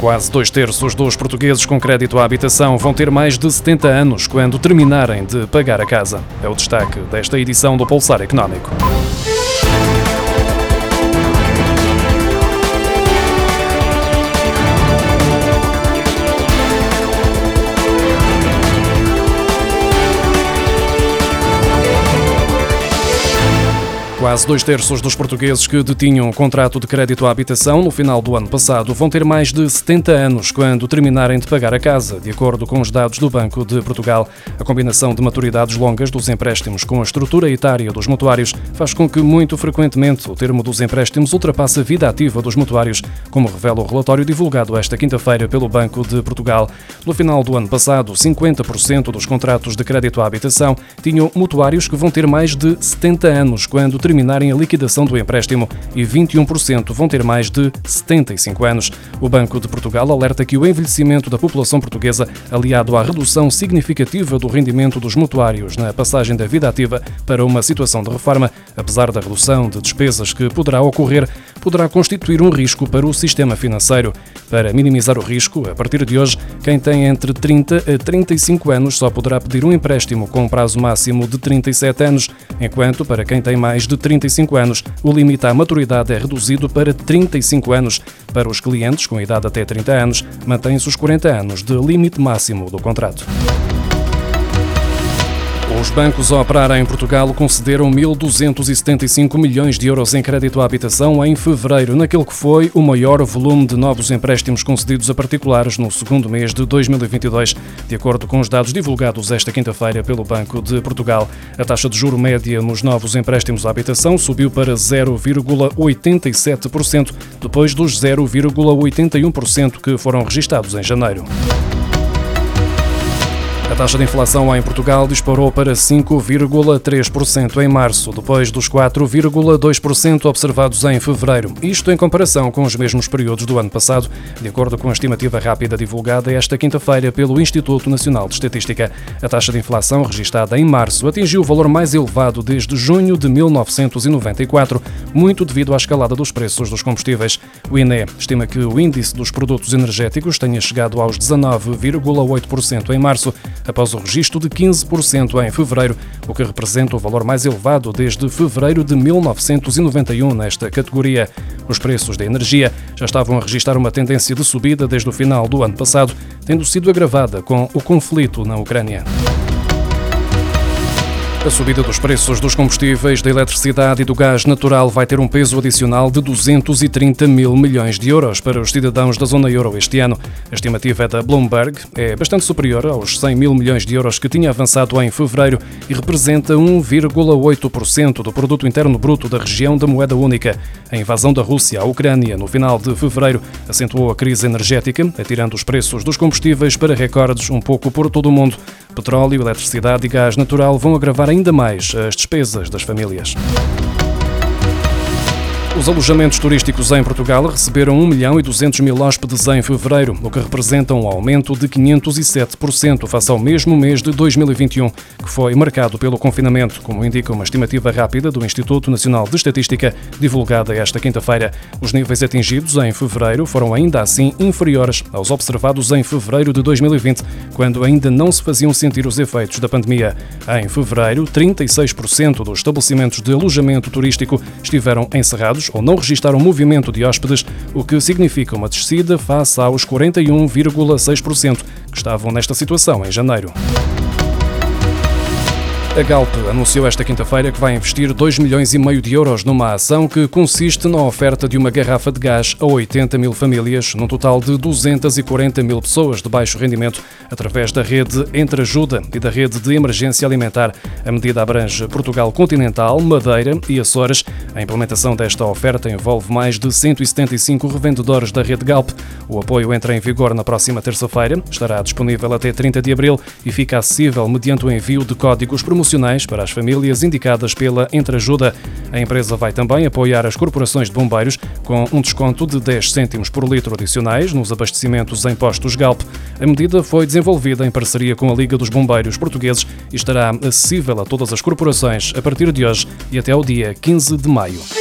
Quase dois terços dos portugueses com crédito à habitação vão ter mais de 70 anos quando terminarem de pagar a casa. É o destaque desta edição do Pulsar Económico. Quase dois terços dos portugueses que detinham um contrato de crédito à habitação no final do ano passado vão ter mais de 70 anos quando terminarem de pagar a casa, de acordo com os dados do Banco de Portugal. A combinação de maturidades longas dos empréstimos com a estrutura etária dos mutuários faz com que, muito frequentemente, o termo dos empréstimos ultrapasse a vida ativa dos mutuários, como revela o relatório divulgado esta quinta-feira pelo Banco de Portugal. No final do ano passado, 50% dos contratos de crédito à habitação tinham mutuários que vão ter mais de 70 anos quando terminarem a liquidação do empréstimo e 21% vão ter mais de 75 anos. O Banco de Portugal alerta que o envelhecimento da população portuguesa, aliado à redução significativa do rendimento dos mutuários na passagem da vida ativa para uma situação de reforma, apesar da redução de despesas que poderá ocorrer, poderá constituir um risco para o sistema financeiro. Para minimizar o risco, a partir de hoje, quem tem entre 30 a 35 anos só poderá pedir um empréstimo com um prazo máximo de 37 anos, enquanto para quem tem mais de 35 anos, o limite à maturidade é reduzido para 35 anos. Para os clientes com idade até 30 anos, mantém-se os 40 anos de limite máximo do contrato. Os bancos a operar em Portugal concederam 1.275 milhões de euros em crédito à habitação em fevereiro, naquele que foi o maior volume de novos empréstimos concedidos a particulares no segundo mês de 2022, de acordo com os dados divulgados esta quinta-feira pelo Banco de Portugal. A taxa de juro média nos novos empréstimos à habitação subiu para 0,87%, depois dos 0,81% que foram registados em janeiro. A taxa de inflação em Portugal disparou para 5,3% em março, depois dos 4,2% observados em fevereiro. Isto em comparação com os mesmos períodos do ano passado, de acordo com a estimativa rápida divulgada esta quinta-feira pelo Instituto Nacional de Estatística. A taxa de inflação registada em março atingiu o valor mais elevado desde junho de 1994, muito devido à escalada dos preços dos combustíveis. O INE estima que o índice dos produtos energéticos tenha chegado aos 19,8% em março após o registro de 15% em fevereiro, o que representa o valor mais elevado desde fevereiro de 1991 nesta categoria. Os preços da energia já estavam a registrar uma tendência de subida desde o final do ano passado, tendo sido agravada com o conflito na Ucrânia. A subida dos preços dos combustíveis, da eletricidade e do gás natural vai ter um peso adicional de 230 mil milhões de euros para os cidadãos da zona euro este ano. A estimativa é da Bloomberg, é bastante superior aos 100 mil milhões de euros que tinha avançado em fevereiro e representa 1,8% do produto interno bruto da região da moeda única. A invasão da Rússia à Ucrânia no final de fevereiro acentuou a crise energética, atirando os preços dos combustíveis para recordes um pouco por todo o mundo. Petróleo, eletricidade e gás natural vão agravar ainda mais as despesas das famílias. Os alojamentos turísticos em Portugal receberam 1 milhão e 200 mil hóspedes em fevereiro, o que representa um aumento de 507% face ao mesmo mês de 2021, que foi marcado pelo confinamento, como indica uma estimativa rápida do Instituto Nacional de Estatística, divulgada esta quinta-feira. Os níveis atingidos em fevereiro foram ainda assim inferiores aos observados em fevereiro de 2020, quando ainda não se faziam sentir os efeitos da pandemia. Em fevereiro, 36% dos estabelecimentos de alojamento turístico estiveram encerrados ou não registaram movimento de hóspedes, o que significa uma descida face aos 41,6% que estavam nesta situação em janeiro. A Galp anunciou esta quinta-feira que vai investir 2 milhões e meio de euros numa ação que consiste na oferta de uma garrafa de gás a 80 mil famílias, num total de 240 mil pessoas de baixo rendimento, através da rede Entre Ajuda e da rede de emergência alimentar. A medida abrange Portugal continental, Madeira e Açores. A implementação desta oferta envolve mais de 175 revendedores da rede Galp. O apoio entra em vigor na próxima terça-feira, estará disponível até 30 de abril e fica acessível mediante o envio de códigos promocionais promocionais para as famílias indicadas pela Entreajuda. A empresa vai também apoiar as corporações de bombeiros com um desconto de 10 cêntimos por litro adicionais nos abastecimentos em postos Galp. A medida foi desenvolvida em parceria com a Liga dos Bombeiros Portugueses e estará acessível a todas as corporações a partir de hoje e até ao dia 15 de maio.